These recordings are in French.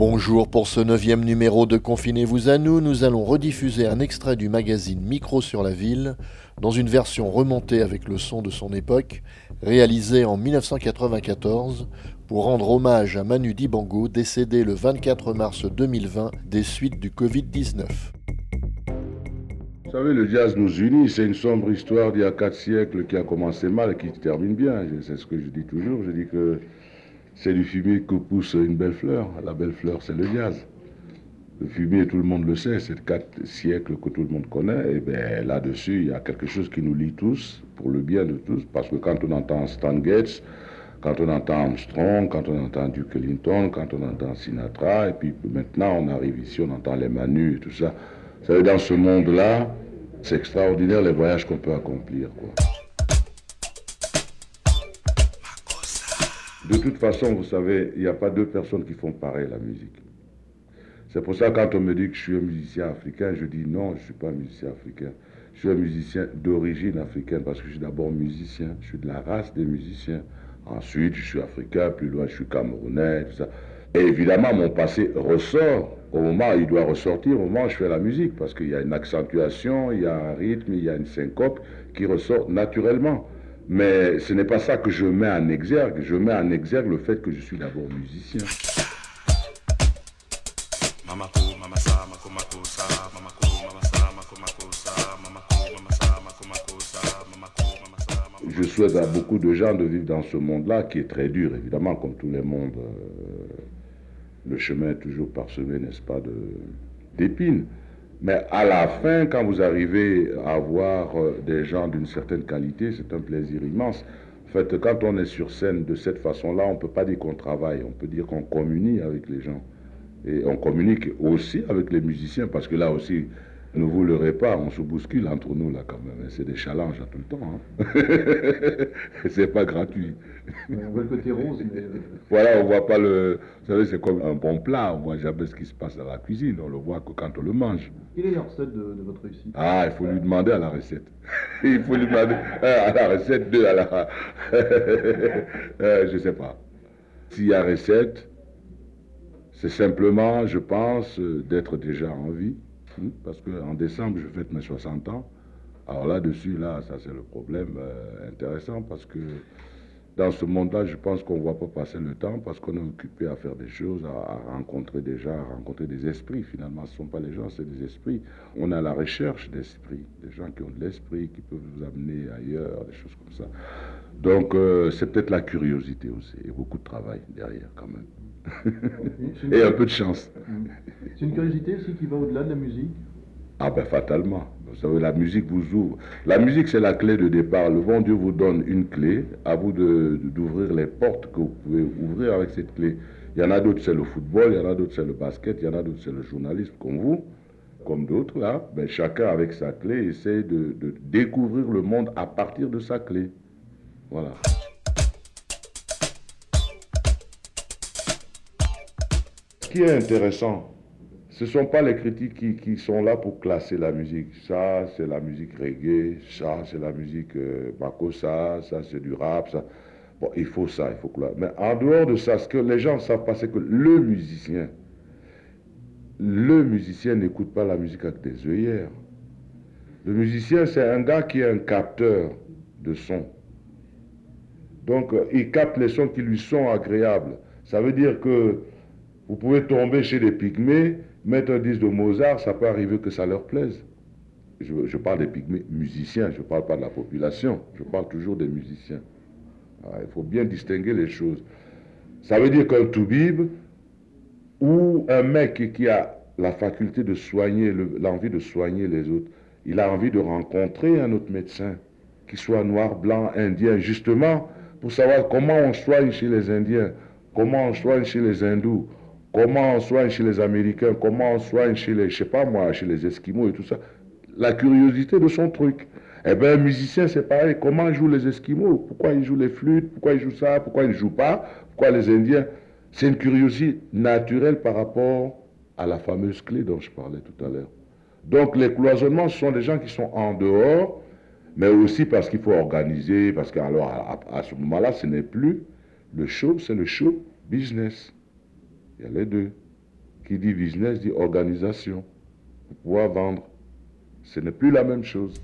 Bonjour, pour ce neuvième numéro de Confinez-vous à nous, nous allons rediffuser un extrait du magazine Micro sur la ville, dans une version remontée avec le son de son époque, réalisée en 1994 pour rendre hommage à Manu Dibango, décédé le 24 mars 2020 des suites du Covid-19. Vous savez, le jazz nous unit, c'est une sombre histoire d'il y a quatre siècles qui a commencé mal et qui termine bien. C'est ce que je dis toujours, je dis que c'est du fumier que pousse une belle fleur. La belle fleur, c'est le jazz. Le fumier, tout le monde le sait, c'est quatre siècles que tout le monde connaît. Et bien là-dessus, il y a quelque chose qui nous lie tous, pour le bien de tous, parce que quand on entend Stan Gates, quand on entend Armstrong, quand on entend Duke Ellington, quand on entend Sinatra, et puis maintenant on arrive ici, on entend les Manus et tout ça. Vous savez, dans ce monde-là, c'est extraordinaire les voyages qu'on peut accomplir. De toute façon, vous savez, il n'y a pas deux personnes qui font pareil la musique. C'est pour ça quand on me dit que je suis un musicien africain, je dis non, je ne suis pas un musicien africain. Je suis un musicien d'origine africaine parce que je suis d'abord musicien. Je suis de la race des musiciens. Ensuite, je suis africain, plus loin, je suis camerounais, tout ça. Et évidemment, mon passé ressort au moment où il doit ressortir, au moment où je fais la musique, parce qu'il y a une accentuation, il y a un rythme, il y a une syncope qui ressort naturellement. Mais ce n'est pas ça que je mets en exergue. Je mets en exergue le fait que je suis d'abord musicien. Je souhaite à beaucoup de gens de vivre dans ce monde-là qui est très dur, évidemment, comme tous les mondes. Euh, le chemin est toujours parsemé, n'est-ce pas, d'épines. Mais à la fin, quand vous arrivez à voir euh, des gens d'une certaine qualité, c'est un plaisir immense. En fait, quand on est sur scène de cette façon-là, on ne peut pas dire qu'on travaille, on peut dire qu'on communie avec les gens. Et on communique aussi avec les musiciens, parce que là aussi, ne vous leurrez pas, on se bouscule entre nous là quand même. C'est des challenges à tout le temps. Hein. c'est pas gratuit. On voit le côté rose, mais... Euh, voilà, on voit pas le. Vous savez, c'est comme un bon plat. On voit jamais ce qui se passe dans la cuisine. On le voit que quand on le mange. Quelle est la recette de, votre réussite? Ah, il faut lui demander à la recette. il faut lui demander à la recette de à la. euh, je sais pas. S'il y a recette, c'est simplement, je pense, euh, d'être déjà en vie parce qu'en décembre, je fête mes 60 ans. Alors là-dessus, là, ça c'est le problème euh, intéressant parce que dans ce monde-là, je pense qu'on ne voit pas passer le temps parce qu'on est occupé à faire des choses, à, rencontrer des gens, à rencontrer des esprits. Finalement, ce ne sont pas les gens, c'est des esprits. On a la recherche d'esprits, des gens qui ont de l'esprit, qui peuvent vous amener ailleurs, des choses comme ça. Donc, euh, c'est peut-être la curiosité aussi, et beaucoup de travail derrière quand même. et un peu de chance. C'est une curiosité aussi qui va au-delà de la musique Ah ben fatalement. Vous savez, la musique vous ouvre. La musique, c'est la clé de départ. Le bon Dieu vous donne une clé, à vous d'ouvrir les portes que vous pouvez ouvrir avec cette clé. Il y en a d'autres, c'est le football, il y en a d'autres, c'est le basket, il y en a d'autres, c'est le journalisme, comme vous, comme d'autres, là. Ben, chacun avec sa clé essaie de découvrir le monde à partir de sa clé. Voilà. Ce qui est intéressant, ce ne sont pas les critiques qui, sont là pour classer la musique. Ça, c'est la musique reggae, ça, c'est la musique euh, ça, ça, c'est du rap. Bon, il faut ça, il faut que Mais en dehors de ça, ce que les gens savent pas, c'est que le musicien, le musicien n'écoute pas la musique avec des œillères. Le musicien, c'est un gars qui est un capteur de son. Donc, euh, il capte les sons qui lui sont agréables. Ça veut dire que vous pouvez tomber chez des pygmées, mettre un disque de Mozart, ça peut arriver que ça leur plaise. Je, parle des musiciens, je ne parle pas de la population, je parle toujours des musiciens. Ah, il faut bien distinguer les choses. Ça veut dire qu'un toubib ou un mec qui a la faculté de soigner, l'envie de soigner les autres, il a envie de rencontrer un autre médecin, qui soit noir, blanc, indien, justement pour savoir comment on soigne chez les Indiens, comment on soigne chez les hindous, Comment on soigne chez les Américains, comment on soigne chez les, je sais pas moi, chez les Esquimaux et tout ça. La curiosité de son truc. Eh bien, un musicien, c'est pareil. Comment jouent les Esquimaux? Pourquoi ils jouent les flûtes? Pourquoi ils jouent ça? Pourquoi ils ne jouent pas? Pourquoi les Indiens? C'est une curiosité naturelle par rapport à la fameuse clé dont je parlais tout à l'heure. Donc, les cloisonnements, ce sont des gens qui sont en dehors, mais aussi parce qu'il faut organiser, parce qu'alors, ce moment-là, ce n'est plus le show, c'est le show business. Il y a les deux. qui dit business dit organisation. Pour pouvoir vendre. Ce n'est plus la même chose.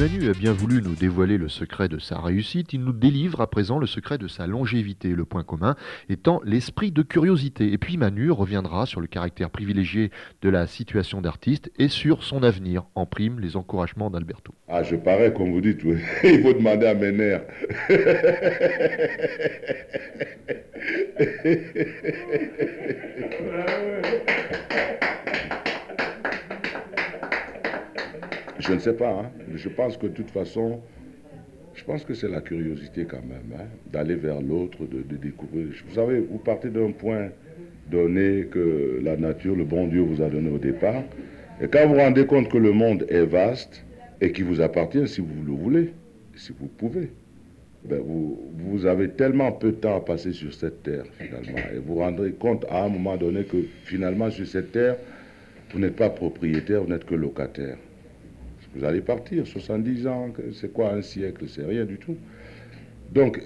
Manu a bien voulu nous dévoiler le secret de sa réussite, il nous délivre à présent le secret de sa longévité, le point commun étant l'esprit de curiosité. Et puis Manu reviendra sur le caractère privilégié de la situation d'artiste et sur son avenir, en prime les encouragements d'Alberto. Ah, je parais, comme vous dites, il faut demander à mes nerfs. Je ne sais pas. Hein. Je pense que de toute façon, je pense que c'est la curiosité quand même, hein, d'aller vers l'autre, de, découvrir. Vous savez, vous partez d'un point donné que la nature, le bon Dieu vous a donné au départ. Et quand vous vous rendez compte que le monde est vaste et qu'il vous appartient si vous le voulez, si vous pouvez, ben vous, vous avez tellement peu de temps à passer sur cette terre finalement. Et vous vous rendrez compte à un moment donné que finalement sur cette terre, vous n'êtes pas propriétaire, vous n'êtes que locataire. Vous allez partir, 70 ans, c'est quoi un siècle C'est rien du tout. Donc,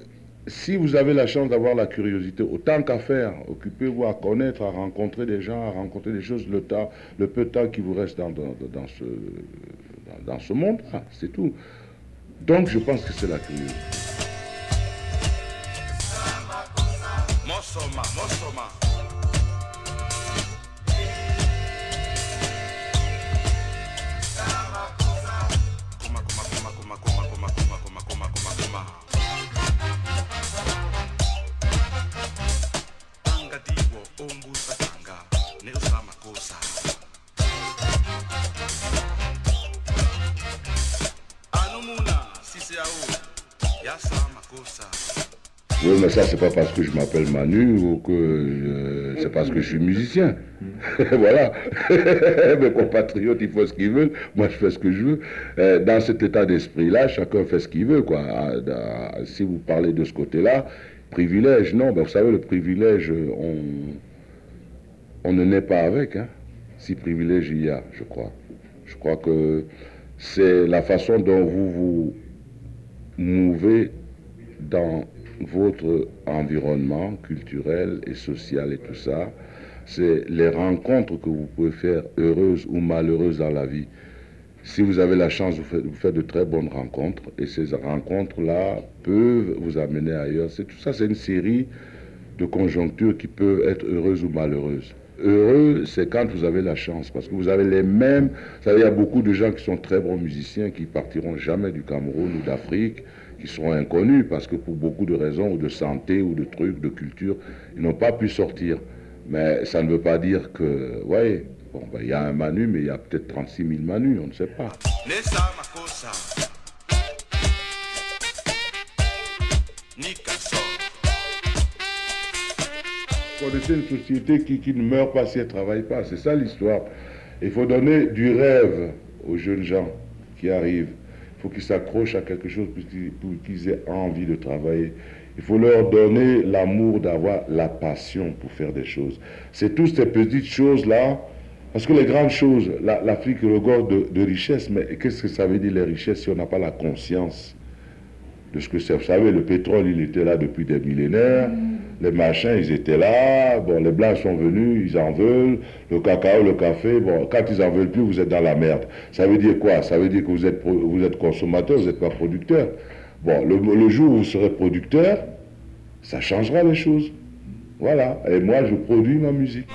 si vous avez la chance d'avoir la curiosité, autant qu'à faire, occupez-vous à connaître, à rencontrer des gens, à rencontrer des choses, le, temps, le peu de temps qui vous reste dans, ce, dans, ce monde, c'est tout. Donc, je pense que c'est la curiosité. Oui, mais ça, c'est pas parce que je m'appelle Manu ou que euh, c'est parce que je suis musicien. voilà. Mes compatriotes, ils font ce qu'ils veulent. Moi, je fais ce que je veux. Euh, dans cet état d'esprit-là, chacun fait ce qu'il veut, quoi. Ah, si vous parlez de ce côté-là, privilège, non. Ben, vous savez, le privilège, on, on ne naît pas avec. Hein. Si privilège il y a, je crois. Je crois que c'est la façon dont vous vous mouvez dans votre environnement culturel et social et tout ça, c'est les rencontres que vous pouvez faire heureuses ou malheureuses dans la vie. Si vous avez la chance, vous faites, de très bonnes rencontres et ces rencontres-là peuvent vous amener ailleurs. C'est tout ça, c'est une série de conjonctures qui peuvent être heureuses ou malheureuses. Heureux, c'est quand vous avez la chance, parce que vous avez les mêmes. il y a beaucoup de gens qui sont très bons musiciens qui partiront jamais du Cameroun ou d'Afrique, qui seront inconnus parce que pour beaucoup de raisons, ou de santé, ou de trucs, de culture, ils n'ont pas pu sortir. Mais ça ne veut pas dire que, ouais, bon, ben, il y a un Manu, mais il y a peut-être 36 000 Manus, on ne sait pas. Connaissez une société qui, qui ne meurt pas si elle ne travaille pas. C'est ça l'histoire. Il faut donner du rêve aux jeunes gens qui arrivent. Il faut qu'ils s'accrochent à quelque chose pour qu'ils aient envie de travailler. Il faut leur donner l'amour d'avoir la passion pour faire des choses. C'est toutes ces petites choses-là, parce que les grandes choses, l'Afrique regorge de, de richesses, mais qu'est-ce que ça veut dire les richesses si on n'a pas la conscience de ce que c'est? Vous savez, le pétrole, il était là depuis des millénaires les machins, ils étaient là, bon, les blancs sont venus, ils en veulent, le cacao, le café, bon, quand ils en veulent plus, vous êtes dans la merde. Ça veut dire quoi? Ça veut dire que vous êtes, vous êtes consommateur, vous n'êtes pas producteur. Bon, le, le, jour où vous serez producteur, ça changera les choses. Voilà. Et moi, je produis ma musique.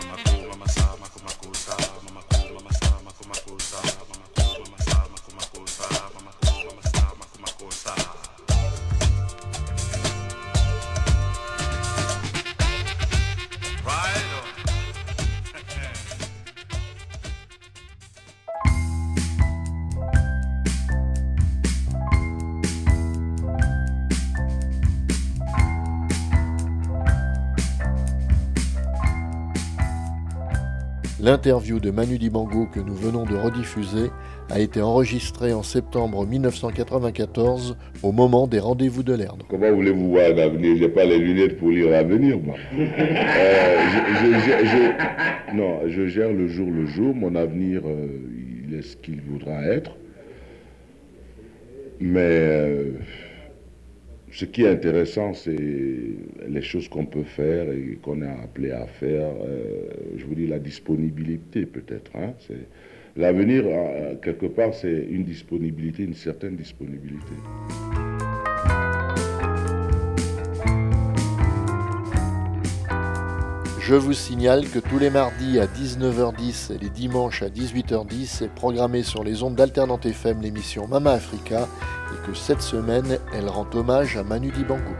L'interview de Manu Dibango que nous venons de rediffuser a été enregistrée en septembre 1994 au moment des rendez-vous de l'Erdre. Comment voulez-vous voir l'avenir J'ai pas les lunettes pour lire l'avenir, moi. Euh, non, je gère le jour le jour. Mon avenir, euh, il est ce qu'il voudra être. Mais euh, ce qui est intéressant, c'est les choses qu'on peut faire et qu'on est appelé à faire. Euh, je vous dis la disponibilité peut-être. Hein, L'avenir, euh, quelque part, c'est une disponibilité, une certaine disponibilité. Je vous signale que tous les mardis à 19h10 et les dimanches à 18h10 est programmée sur les ondes d'Alternante FM l'émission Mama Africa et que cette semaine elle rend hommage à Manu Dibango.